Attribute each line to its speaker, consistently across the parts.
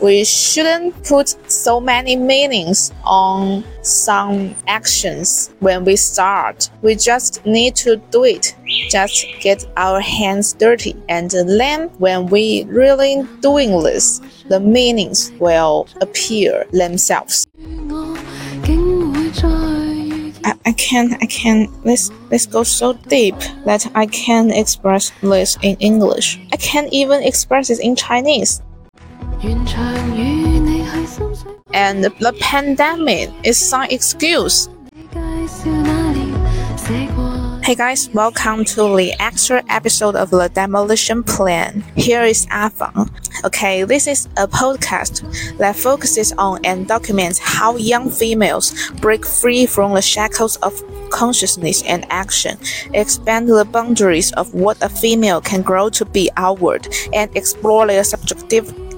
Speaker 1: we shouldn't put so many meanings on some actions when we start. We just need to do it. Just get our hands dirty. And then when we really doing this, the meanings will appear themselves. I, I can't I can let's let's go so deep that I can't express this in English. I can't even express it in Chinese. And the pandemic is some excuse. Hey guys, welcome to the extra episode of the Demolition Plan. Here is Afang. Okay, this is a podcast that focuses on and documents how young females break free from the shackles of consciousness and action, expand the boundaries of what a female can grow to be outward, and explore their subjective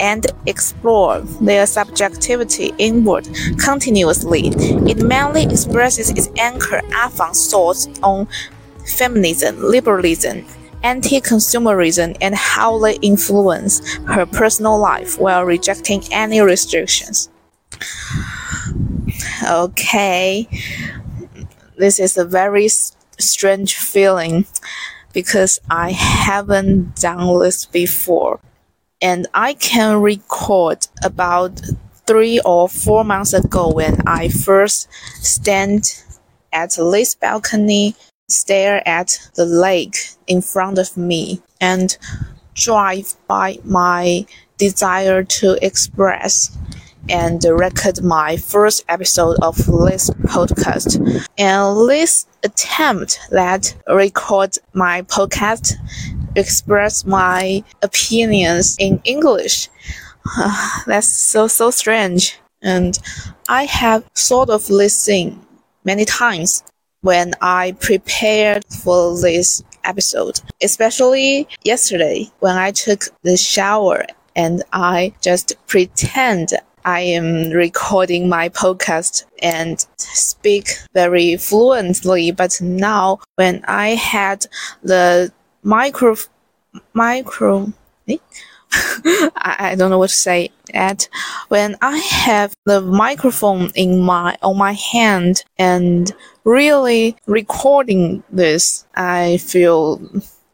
Speaker 1: and explore their subjectivity inward continuously. It mainly expresses its anchor Afang's thoughts on feminism, liberalism, anti-consumerism, and how they influence her personal life while rejecting any restrictions. Okay, this is a very strange feeling because I haven't done this before and I can record about three or four months ago when I first stand at this balcony, stare at the lake in front of me, and drive by my desire to express and record my first episode of this podcast. And this attempt that record my podcast express my opinions in English. that's so so strange. And I have thought of this thing many times when I prepared for this episode, especially yesterday when I took the shower and I just pretend I am recording my podcast and speak very fluently. But now when I had the micro micro eh? I, I don't know what to say at when I have the microphone in my on my hand and really recording this I feel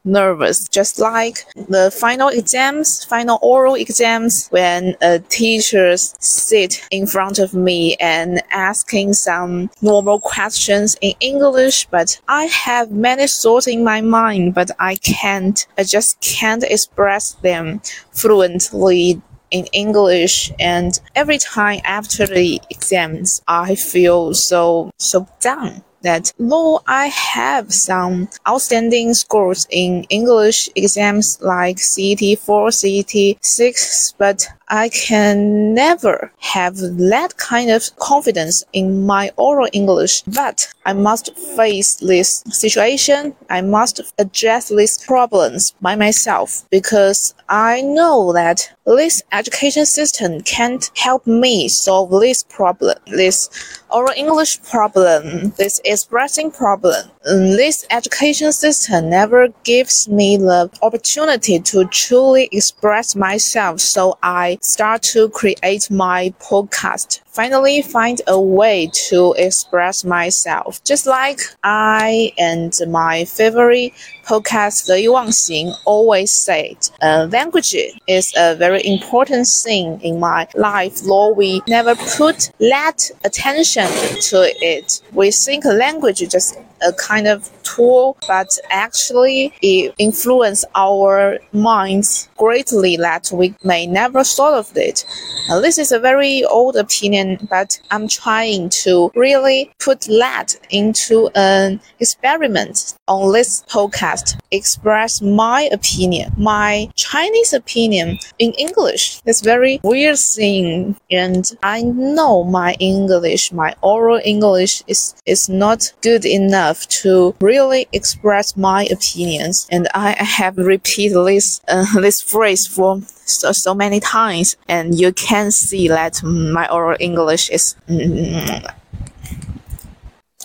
Speaker 1: nervous, just like the final exams, final oral exams, when a teacher sit in front of me and asking some normal questions in English, but I have many thoughts in my mind, but I can't, I just can't express them fluently in English. And every time after the exams I feel so so down that though I have some outstanding scores in English exams like CET 4, CET 6, but I can never have that kind of confidence in my oral English, but I must face this situation. I must address these problems by myself because I know that this education system can't help me solve this problem, this oral English problem, this expressing problem. This education system never gives me the opportunity to truly express myself, so I start to create my podcast. Finally, find a way to express myself. Just like I and my favorite podcast, The Yuan Xing, always said, uh, language is a very important thing in my life, though we never put that attention to it. We think language just a kind of tool, but actually it influences our minds greatly that we may never thought of it. Uh, this is a very old opinion, but I'm trying to really put that into an experiment on this podcast. Express my opinion, my Chinese opinion in English. It's very weird thing, and I know my English, my oral English is is not good enough to really express my opinions, and I have repeated this uh, this phrase for so, so many times, and you can see that my oral English is. Mm,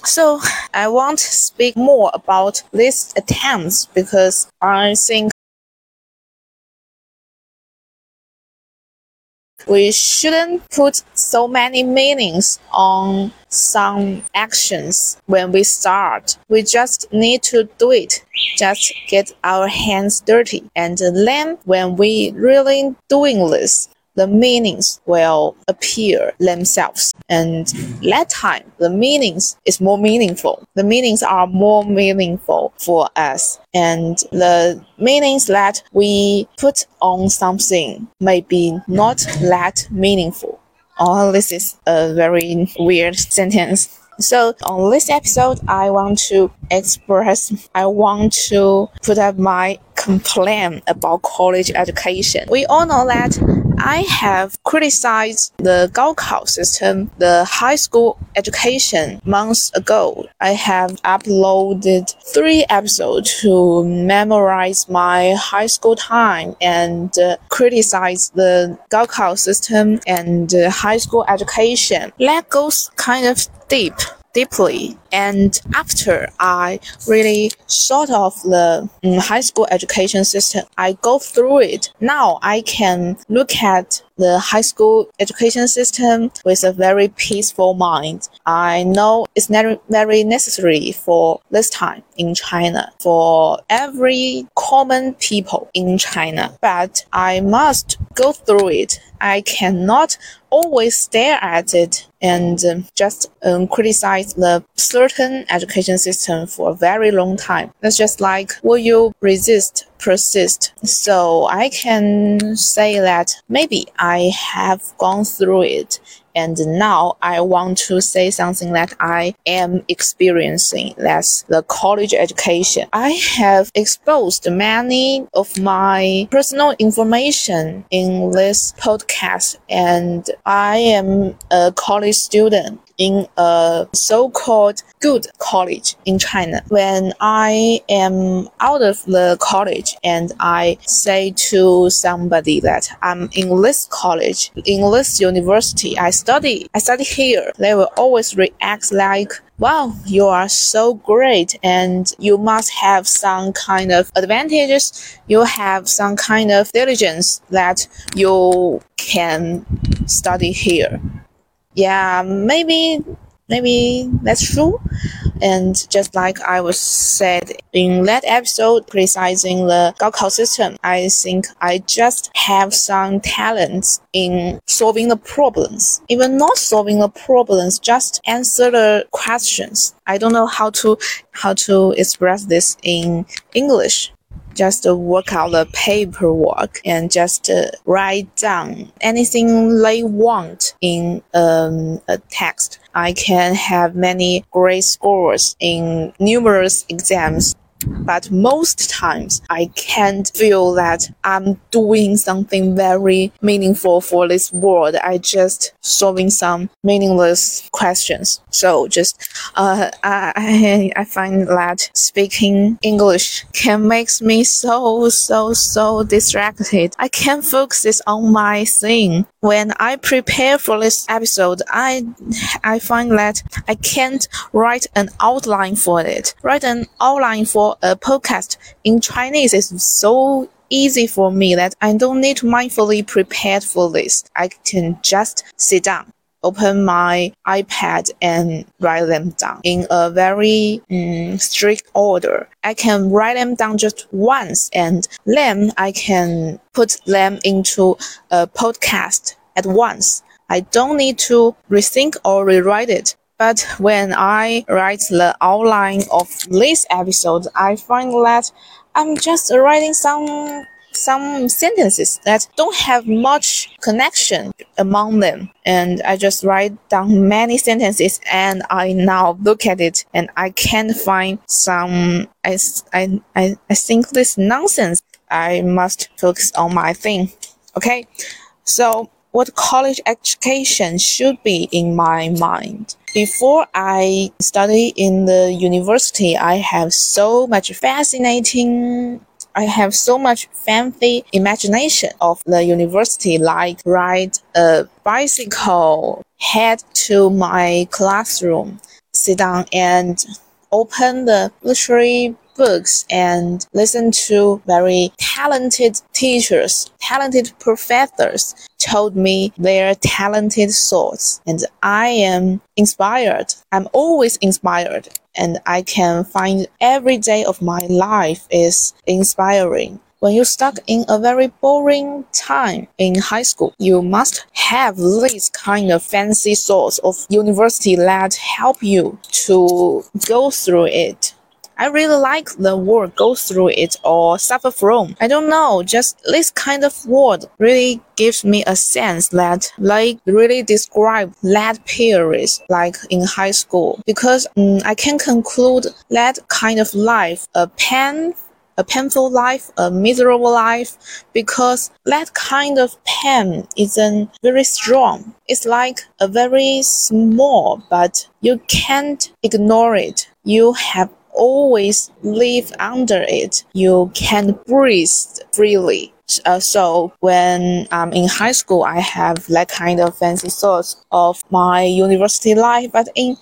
Speaker 1: so I want to speak more about these attempts because I think we shouldn't put so many meanings on some actions when we start. We just need to do it. Just get our hands dirty. And then when we really doing this, the meanings will appear themselves. And that time, the meanings is more meaningful. The meanings are more meaningful for us. And the meanings that we put on something may be not that meaningful. Oh, this is a very weird sentence. So on this episode, I want to express, I want to put up my complaint about college education. We all know that I have criticized the Gaokao system, the high school education months ago. I have uploaded three episodes to memorize my high school time and uh, criticize the Gaokao system and uh, high school education. That goes kind of deep deeply. And after I really sort of the um, high school education system, I go through it. Now I can look at the high school education system with a very peaceful mind. I know it's not very necessary for this time in China, for every common people in China, but I must go through it. I cannot always stare at it and um, just um, criticize the certain education system for a very long time. That's just like, will you resist persist. So I can say that maybe I have gone through it and now I want to say something that I am experiencing. That's the college education. I have exposed many of my personal information in this podcast, and I am a college student in a so-called good college in China. When I am out of the college and I say to somebody that I'm in this college, in this university, I study, I study here, they will always react like, wow, you are so great and you must have some kind of advantages. You have some kind of diligence that you can study here yeah, maybe maybe that's true. And just like I was said in that episode criticizing the Gaokao system, I think I just have some talents in solving the problems. Even not solving the problems, just answer the questions. I don't know how to how to express this in English just work out the paperwork and just uh, write down anything they want in um, a text. I can have many great scores in numerous exams but most times I can't feel that I'm doing something very meaningful for this world. I just solving some meaningless questions. So just uh, I I find that speaking English can makes me so so so distracted. I can't focus on my thing. When I prepare for this episode, I I find that I can't write an outline for it. Write an outline for a podcast in Chinese is so easy for me that I don't need to mindfully prepare for this. I can just sit down, open my iPad and write them down in a very um, strict order. I can write them down just once and then I can put them into a podcast at once. I don't need to rethink or rewrite it. But when I write the outline of this episode, I find that I'm just writing some some sentences that don't have much connection among them. And I just write down many sentences and I now look at it and I can't find some, I, I, I, I think this nonsense. I must focus on my thing. Okay. So what college education should be in my mind. Before I study in the university, I have so much fascinating I have so much fancy imagination of the university, like ride a bicycle, head to my classroom, sit down and open the literary books and listen to very talented teachers, talented professors told me their talented thoughts and I am inspired. I'm always inspired and I can find every day of my life is inspiring. When you're stuck in a very boring time in high school, you must have this kind of fancy source of university that help you to go through it. I really like the word go through it or suffer from. I don't know, just this kind of word really gives me a sense that like really describe that period like in high school because um, I can conclude that kind of life a pain a painful life, a miserable life, because that kind of pain isn't very strong. It's like a very small, but you can't ignore it. You have always live under it. You can breathe freely. Uh, so when I'm in high school, I have that kind of fancy thoughts of my university life. But in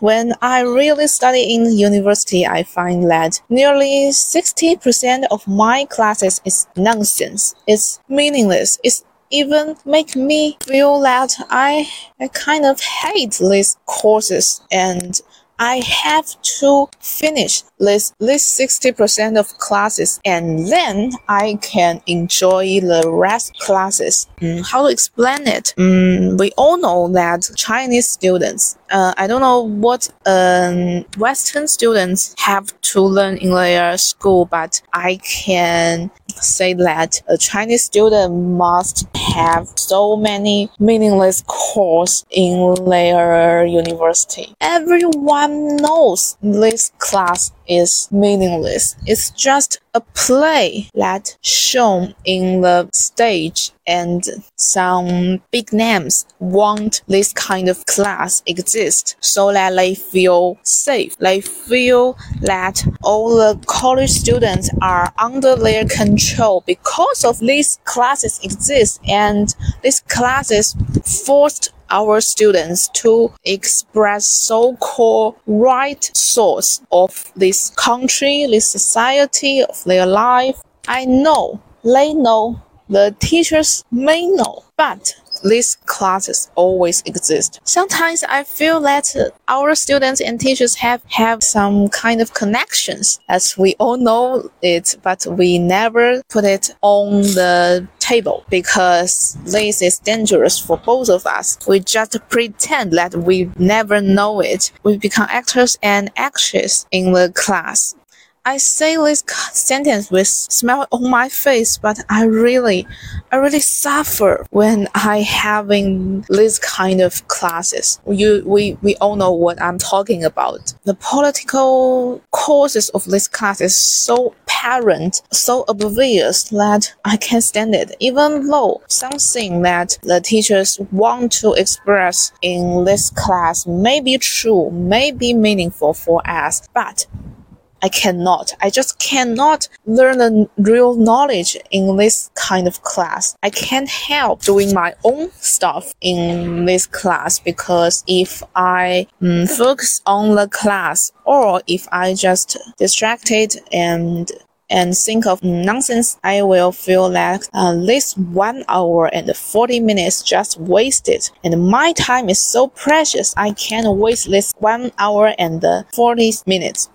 Speaker 1: when I really study in university, I find that nearly 60% of my classes is nonsense. It's meaningless. It's even make me feel that I, I kind of hate these courses and I have to finish this this 60% of classes and then I can enjoy the rest classes. Mm, how to explain it? Mm, we all know that Chinese students, uh, I don't know what um, Western students have to learn in their school, but I can say that a Chinese student must have so many meaningless courses in their university. Everyone knows this class is meaningless. It's just a play that shown in the stage and some big names want this kind of class exist so that they feel safe. They feel that all the college students are under their control because of these classes exist and these classes forced our students to express so-called right source of this country, this society, of their life. I know, they know, the teachers may know, but these classes always exist. Sometimes I feel that our students and teachers have, have some kind of connections as we all know it, but we never put it on the table because this is dangerous for both of us. We just pretend that we never know it. We become actors and actresses in the class. I say this sentence with smile on my face, but I really, I really suffer when I having this kind of classes. You, we, we all know what I'm talking about. The political causes of this class is so apparent, so obvious that I can't stand it. Even though something that the teachers want to express in this class may be true, may be meaningful for us, but I cannot. I just cannot learn the real knowledge in this kind of class. I can't help doing my own stuff in this class because if I um, focus on the class or if I just distracted and and think of nonsense, I will feel like uh, this one hour and 40 minutes just wasted. And my time is so precious, I can't waste this one hour and 40 minutes.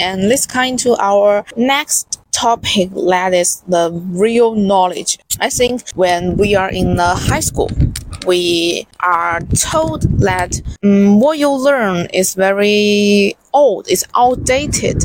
Speaker 1: And let's come to our next topic that is the real knowledge. I think when we are in the high school, we are told that um, what you learn is very old, it's outdated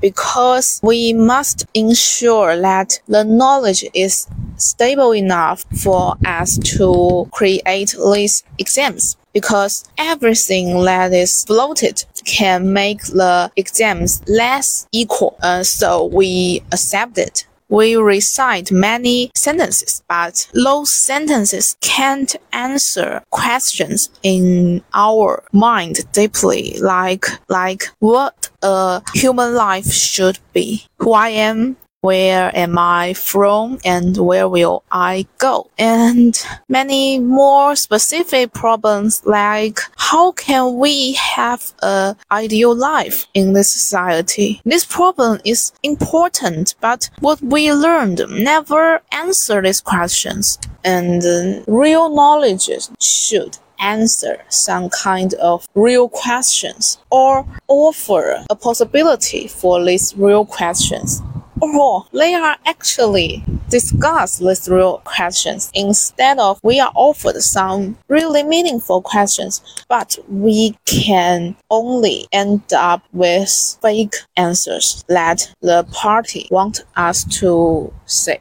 Speaker 1: because we must ensure that the knowledge is stable enough for us to create these exams because everything that is floated can make the exams less equal. Uh, so we accept it. We recite many sentences, but those sentences can't answer questions in our mind deeply, like, like what a human life should be, who I am, where am I from and where will I go? And many more specific problems like how can we have a ideal life in this society? This problem is important, but what we learned never answer these questions. And uh, real knowledge should answer some kind of real questions or offer a possibility for these real questions. Or they are actually discuss these real questions instead of we are offered some really meaningful questions, but we can only end up with fake answers that the party want us to say.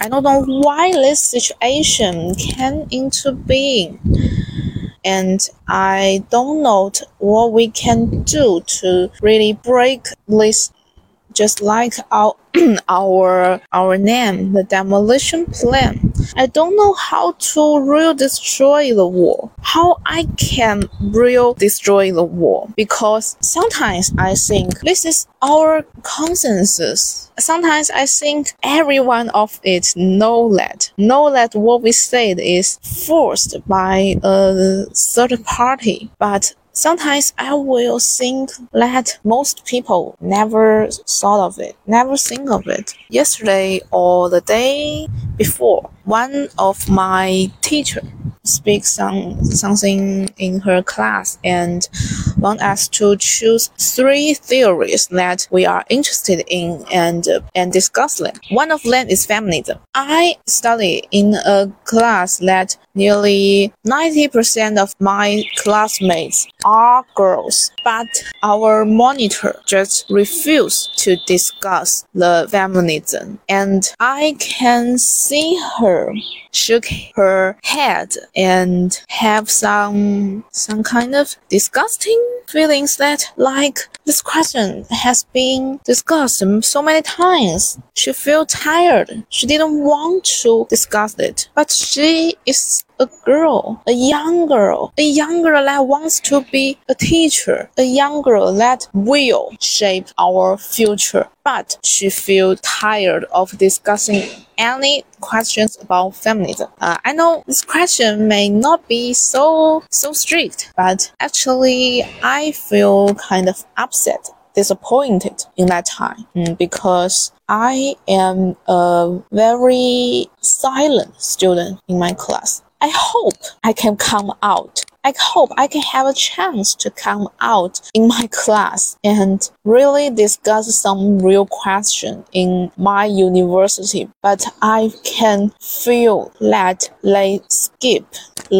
Speaker 1: I don't know why this situation came into being and I don't know what we can do to really break this just like our our our name, the demolition plan. I don't know how to real destroy the wall. How I can real destroy the wall because sometimes I think this is our consensus. Sometimes I think everyone of it know that know that what we said is forced by a third party, but Sometimes I will think that most people never thought of it, never think of it. Yesterday or the day before, one of my teacher speaks some something in her class and want us to choose three theories that we are interested in and uh, and discuss them. One of them is feminism. I study in a class that nearly 90% of my classmates are girls, but our monitor just refused to discuss the feminism and I can see her shook her head and have some some kind of disgusting feelings that like this question has been discussed so many times. She felt tired. She didn't want to discuss it, but she is a girl, a young girl, a young girl that wants to be a teacher, a young girl that will shape our future. But she feels tired of discussing any questions about feminism. Uh, I know this question may not be so so strict, but actually I feel kind of upset disappointed in that time mm, because I am a very silent student in my class. I hope I can come out. I hope I can have a chance to come out in my class and really discuss some real question in my university. But I can feel that they skip,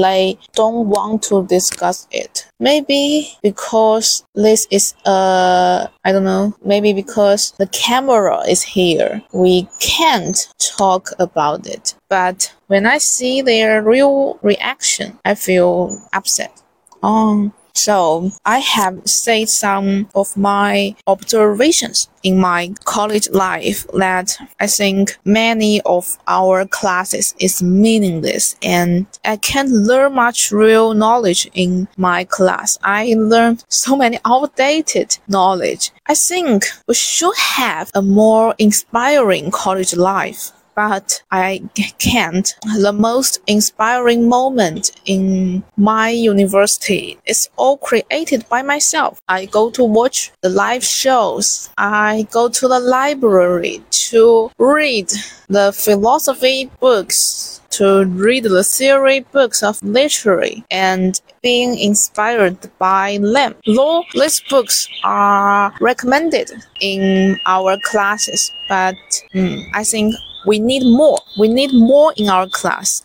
Speaker 1: they don't want to discuss it. Maybe because this is a, I don't know, maybe because the camera is here, we can't talk about it. But when I see their real reaction, I feel upset. Um, so I have said some of my observations in my college life that I think many of our classes is meaningless and I can't learn much real knowledge in my class. I learned so many outdated knowledge. I think we should have a more inspiring college life but I can't. The most inspiring moment in my university is all created by myself. I go to watch the live shows. I go to the library to read the philosophy books to read the theory books of literature and being inspired by them. Though these books are recommended in our classes, but mm, I think we need more. We need more in our class.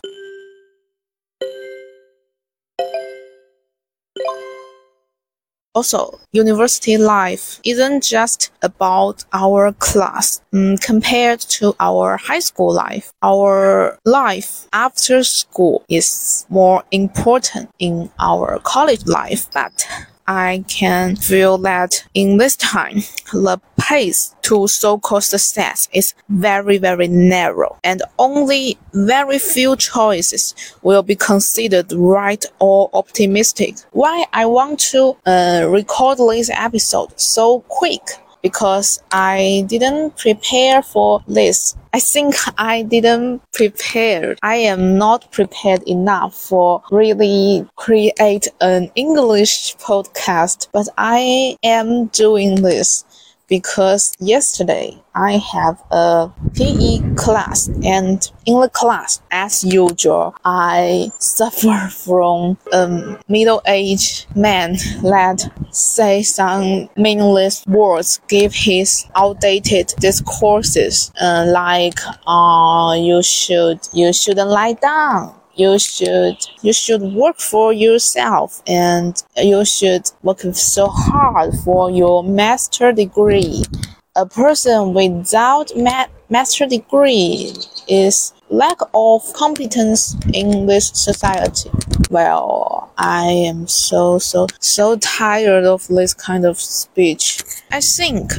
Speaker 1: Also, university life isn't just about our class. Mm, compared to our high school life, our life after school is more important in our college life. But I can feel that in this time, the pace to so-called success is very, very narrow and only very few choices will be considered right or optimistic. Why I want to uh, record this episode so quick because I didn't prepare for this. I think I didn't prepare. I am not prepared enough for really create an English podcast, but I am doing this because yesterday I have a PE class and in the class. As usual I suffer from a middle-aged man that say some meaningless words give his outdated discourses uh, like uh, you should you shouldn't lie down you should you should work for yourself and you should work so hard for your master degree. A person without ma- master degree is lack of competence in this society. Well, I am so so so tired of this kind of speech. I think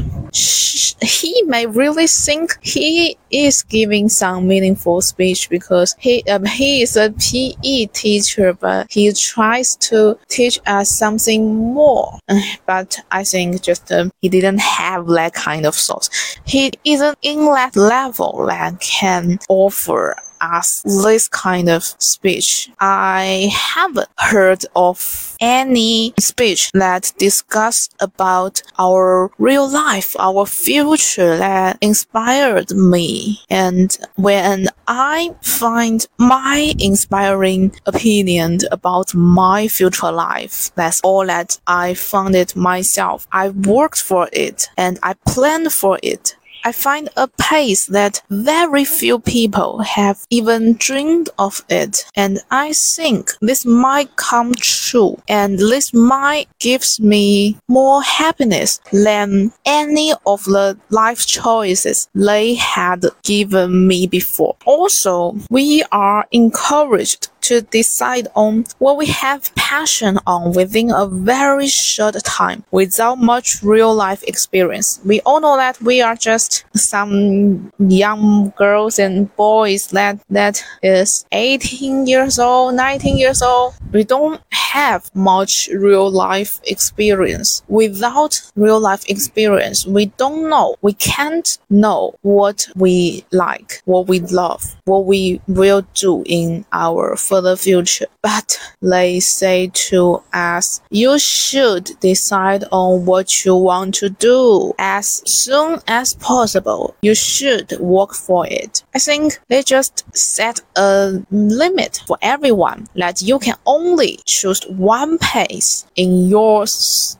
Speaker 1: he may really think he is giving some meaningful speech because he um, he is a PE teacher, but he tries to teach us something more. But I think just um, he didn't have that kind of source. He isn't in that level that can offer us this kind of speech. I haven't heard of any speech that discussed about our real life, our future that inspired me. And when I find my inspiring opinion about my future life, that's all that I found it myself. I worked for it and I planned for it. I find a pace that very few people have even dreamed of it, and I think this might come true, and this might gives me more happiness than any of the life choices they had given me before. Also, we are encouraged to decide on what we have passion on within a very short time without much real life experience. We all know that we are just some young girls and boys that that is 18 years old, 19 years old. We don't have much real life experience. Without real life experience, we don't know. We can't know what we like, what we love, what we will do in our for the future. But they say to us, you should decide on what you want to do as soon as possible. You should work for it. I think they just set a limit for everyone that you can only choose one pace in your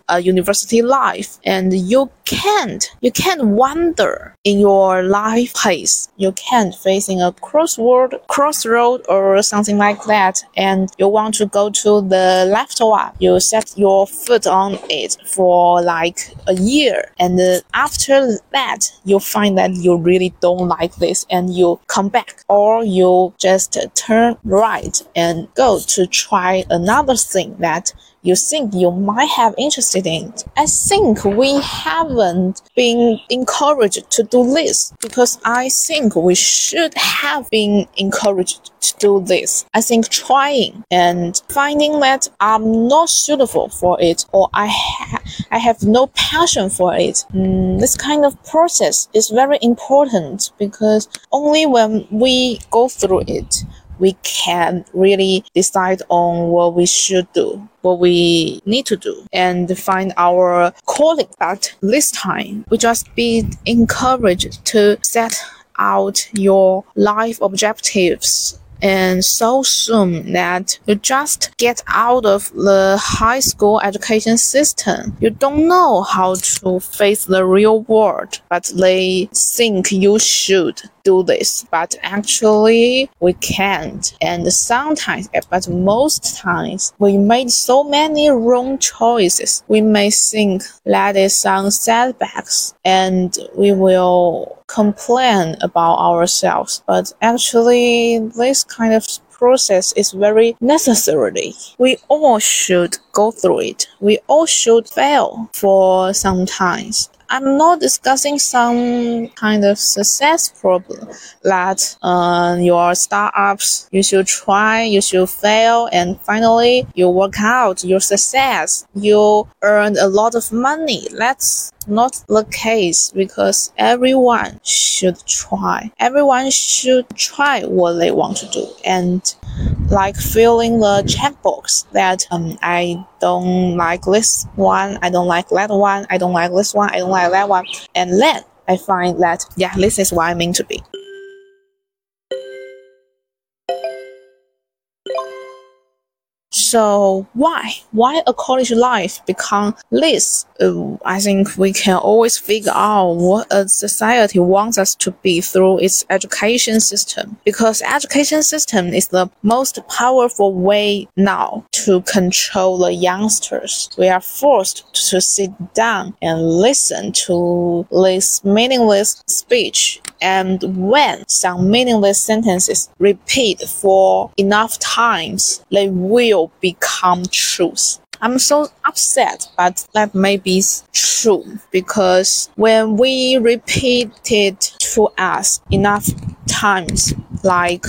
Speaker 1: uh, university life and you can't you can't wander in your life pace. You can't facing a crossword crossroad or something like that and you want to go to the left one. You set your foot on it for like a year and after that you find that you really don't like this and you come back. Or you just turn right and go to try another thing that you think you might have interested in. I think we haven't been encouraged to do this because I think we should have been encouraged to do this. I think trying and finding that I'm not suitable for it or I ha- I have no passion for it. Mm, this kind of process is very important because only when we go through it we can really decide on what we should do, what we need to do, and find our calling. But this time, we just be encouraged to set out your life objectives and so soon that you just get out of the high school education system. You don't know how to face the real world, but they think you should do this, but actually we can't. And sometimes, but most times, we made so many wrong choices. We may think that is some setbacks and we will complain about ourselves, but actually this kind of process is very necessary. We all should go through it. We all should fail for some times. I'm not discussing some kind of success problem that uh, your startups you should try, you should fail, and finally you work out your success. You earn a lot of money. That's not the case because everyone should try. Everyone should try what they want to do and like filling the checkbox that um, I don't like this one, I don't like that one, I don't like this one, I don't like that one, and then I find that yeah, this is what I mean to be. So why why a college life become this? Uh, I think we can always figure out what a society wants us to be through its education system. Because education system is the most powerful way now to control the youngsters. We are forced to sit down and listen to this meaningless speech and when some meaningless sentences repeat for enough times, they will become truth. I'm so upset, but that may be true because when we repeat it to us enough times, like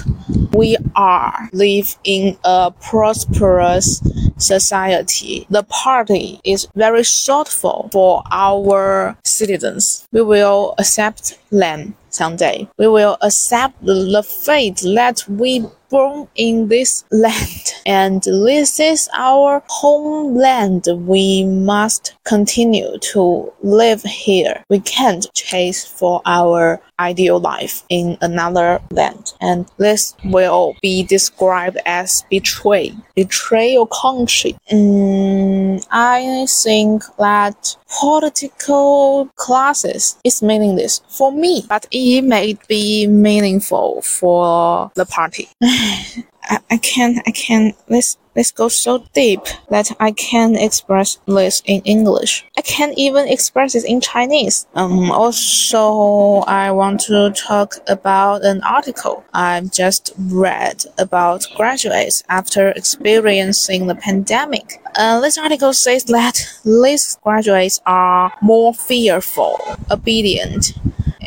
Speaker 1: we are live in a prosperous society, the party is very thoughtful for our citizens. We will accept them someday. We will accept the fate that we born in this land, and this is our homeland. We must continue to live here. We can't chase for our ideal life in another land, and this will be described as betray, betray your country. Mm, I think that political classes is meaningless for me, but it may be meaningful for the party. I, I can't, I can't, let's, let's go so deep that I can't express this in English. I can't even express it in Chinese. Um, also, I want to talk about an article I've just read about graduates after experiencing the pandemic. Uh, this article says that these graduates are more fearful, obedient,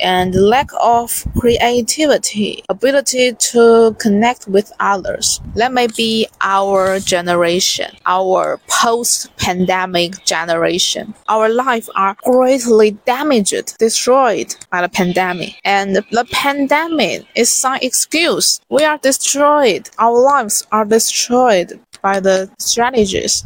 Speaker 1: and lack of creativity, ability to connect with others. That may be our generation, our post-pandemic generation. Our lives are greatly damaged, destroyed by the pandemic. And the pandemic is some excuse. We are destroyed. Our lives are destroyed by the strategies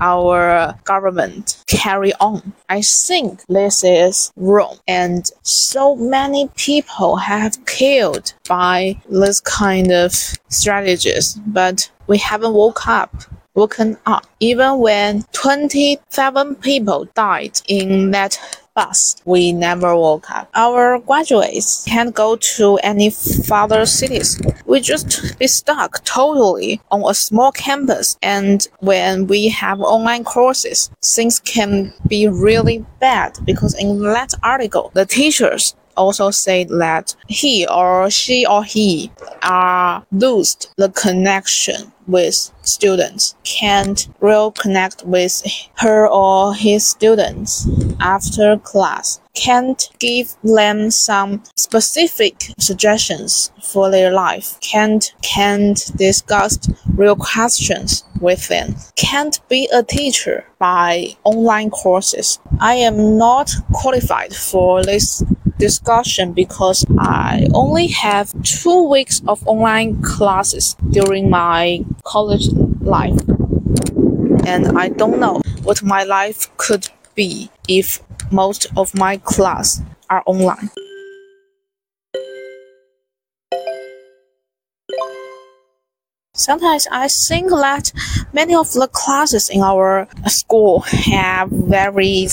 Speaker 1: our government carry on. I think this is wrong. And so many people have killed by this kind of strategies, but we haven't woke up woken up. Even when 27 people died in that bus, we never woke up. Our graduates can't go to any further cities. We just be stuck totally on a small campus. And when we have online courses, things can be really bad because in that article, the teachers also said that he or she or he are lost the connection with students, can't real connect with her or his students after class, can't give them some specific suggestions for their life, can't can't discuss real questions with them, can't be a teacher by online courses. I am not qualified for this discussion because I only have two weeks of online classes during my college life. And I don't know what my life could be if most of my class are online. Sometimes I think that many of the classes in our school have very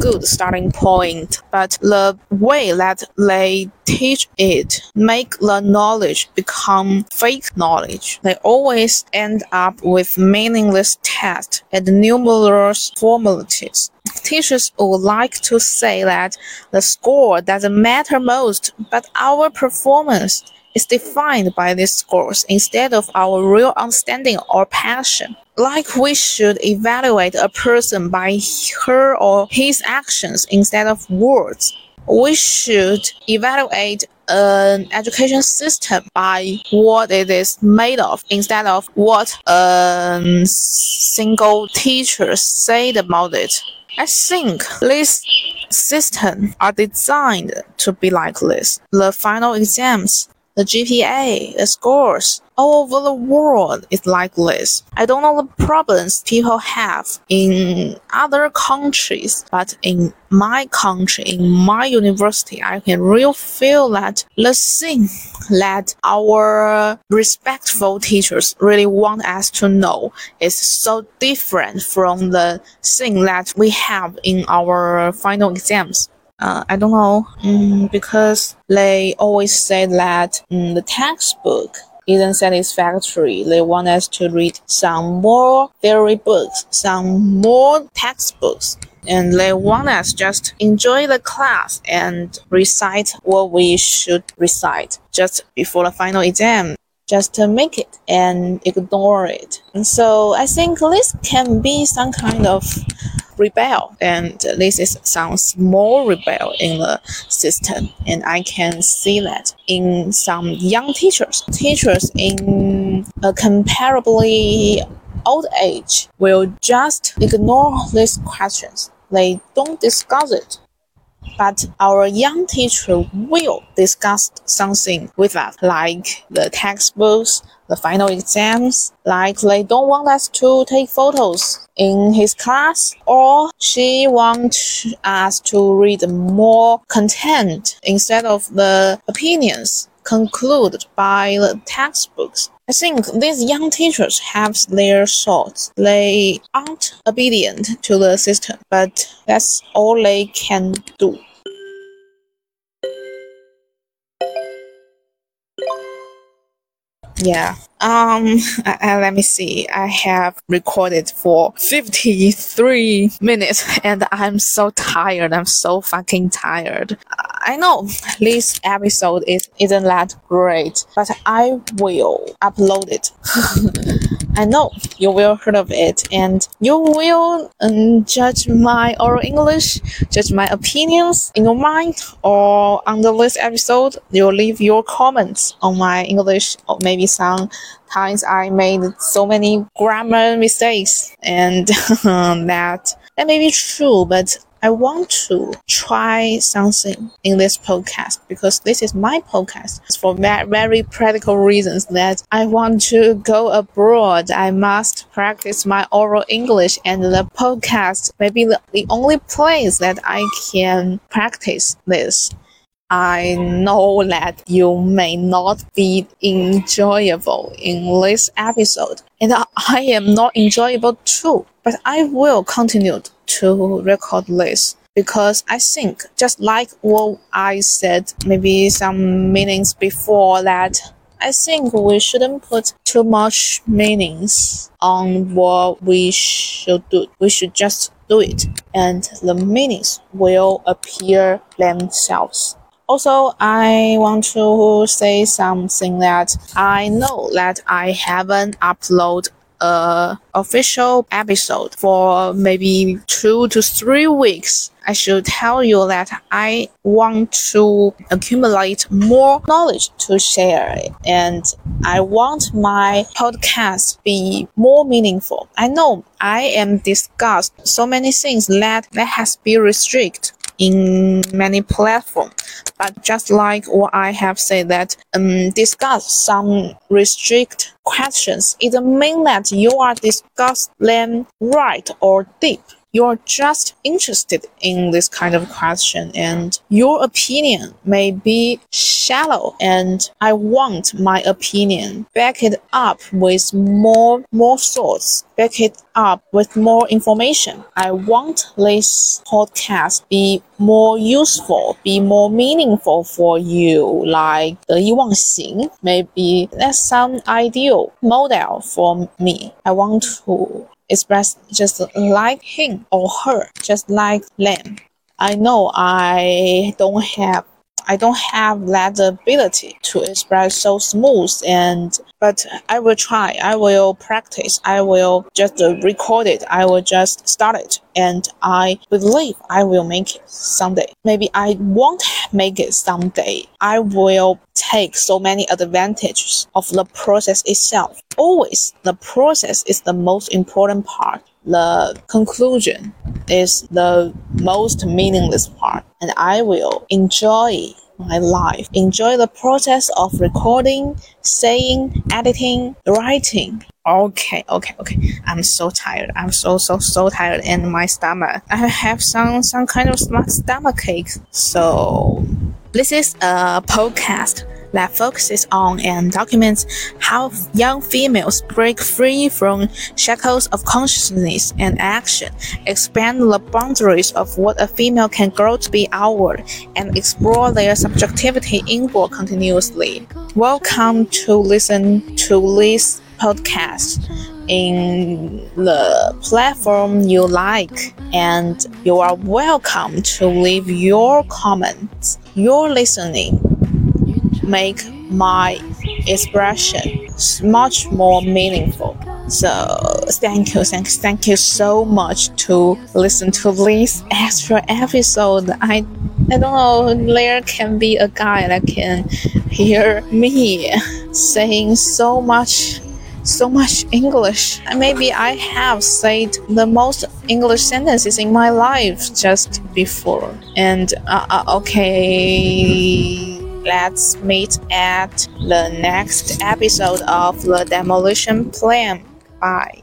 Speaker 1: good starting point, but the way that they teach it make the knowledge become fake knowledge. They always end up with meaningless tests and numerous formalities. Teachers would like to say that the score doesn't matter most, but our performance is defined by these scores instead of our real understanding or passion. Like we should evaluate a person by her or his actions instead of words. We should evaluate an education system by what it is made of instead of what a single teacher said about it. I think these systems are designed to be like this. The final exams the GPA, the scores, all over the world is like this. I don't know the problems people have in other countries, but in my country, in my university, I can really feel that the thing that our respectful teachers really want us to know is so different from the thing that we have in our final exams uh, I don't know, um, because they always say that um, the textbook isn't satisfactory. They want us to read some more theory books, some more textbooks, and they want us just enjoy the class and recite what we should recite just before the final exam. Just to make it and ignore it. And so I think this can be some kind of rebel and this is some small rebel in the system and i can see that in some young teachers. Teachers in a comparably old age will just ignore these questions. They don't discuss it. But our young teacher will discuss something with us, like the textbooks, the final exams, like they don't want us to take photos in his class, or she wants us to read more content instead of the opinions concluded by the textbooks. I think these young teachers have their thoughts. They aren't obedient to the system, but that's all they can do. Yeah. Um, uh, let me see. I have recorded for 53 minutes and I'm so tired. I'm so fucking tired. I know this episode is, isn't that great, but I will upload it. I know you will heard of it and you will um, judge my oral English, judge my opinions in your mind or under this episode, you'll leave your comments on my English or maybe some times I made so many grammar mistakes and that that may be true, but I want to try something in this podcast because this is my podcast it's for very practical reasons that I want to go abroad. I must practice my oral English and the podcast may be the, the only place that I can practice this. I know that you may not be enjoyable in this episode, and I am not enjoyable too, but I will continue to record this because I think just like what I said maybe some meanings before that I think we shouldn't put too much meanings on what we should do. We should just do it and the meanings will appear themselves. Also, I want to say something that I know that I haven't uploaded a official episode for maybe two to three weeks. I should tell you that I want to accumulate more knowledge to share and I want my podcast be more meaningful. I know I am discussed so many things that that has been restricted in many platforms. But just like what I have said that um, discuss some restrict questions, it doesn't mean that you are discuss them right or deep you're just interested in this kind of question and your opinion may be shallow and I want my opinion back it up with more more thoughts back it up with more information. I want this podcast be more useful, be more meaningful for you, like the maybe that's some ideal model for me. I want to express just like him or her, just like them. I know I don't have I don't have that ability to express so smooth and but I will try. I will practice. I will just record it. I will just start it and I believe I will make it someday. Maybe I won't make it someday. I will take so many advantages of the process itself. Always the process is the most important part. The conclusion is the most meaningless part and I will enjoy my life. Enjoy the process of recording, saying, editing, writing. Okay, okay, okay. I'm so tired. I'm so so so tired in my stomach. I have some some kind of stomach ache. So this is a podcast that focuses on and documents how young females break free from shackles of consciousness and action, expand the boundaries of what a female can grow to be outward, and explore their subjectivity inward continuously. Welcome to listen to this podcast in the platform you like, and you are welcome to leave your comments. Your listening make my expression much more meaningful. So thank you, thank, thank you so much to listen to this extra episode. I I don't know, there can be a guy that can hear me saying so much so much English. Maybe I have said the most English sentences in my life just before. And uh, uh, okay, let's meet at the next episode of the Demolition Plan. Bye.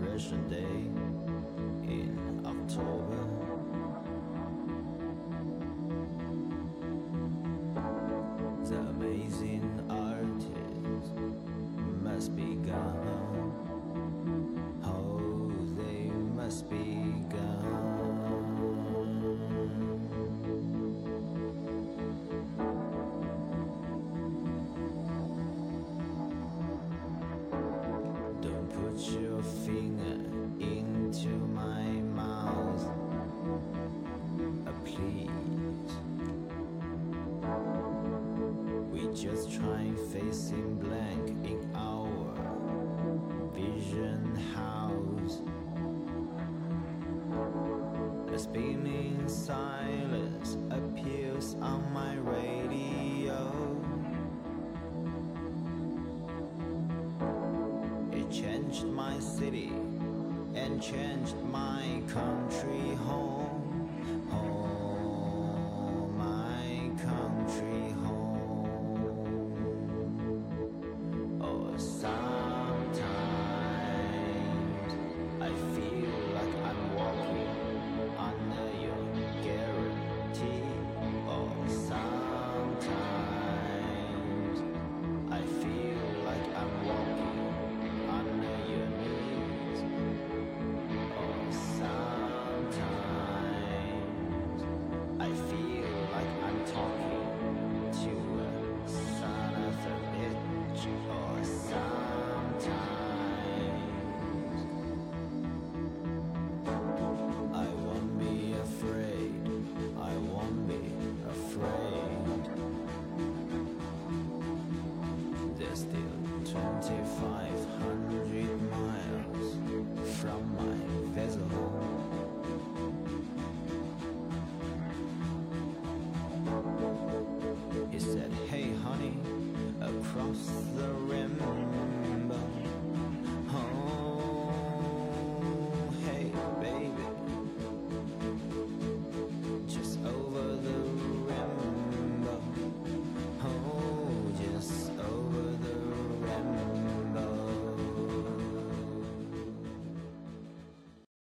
Speaker 2: Changed my city and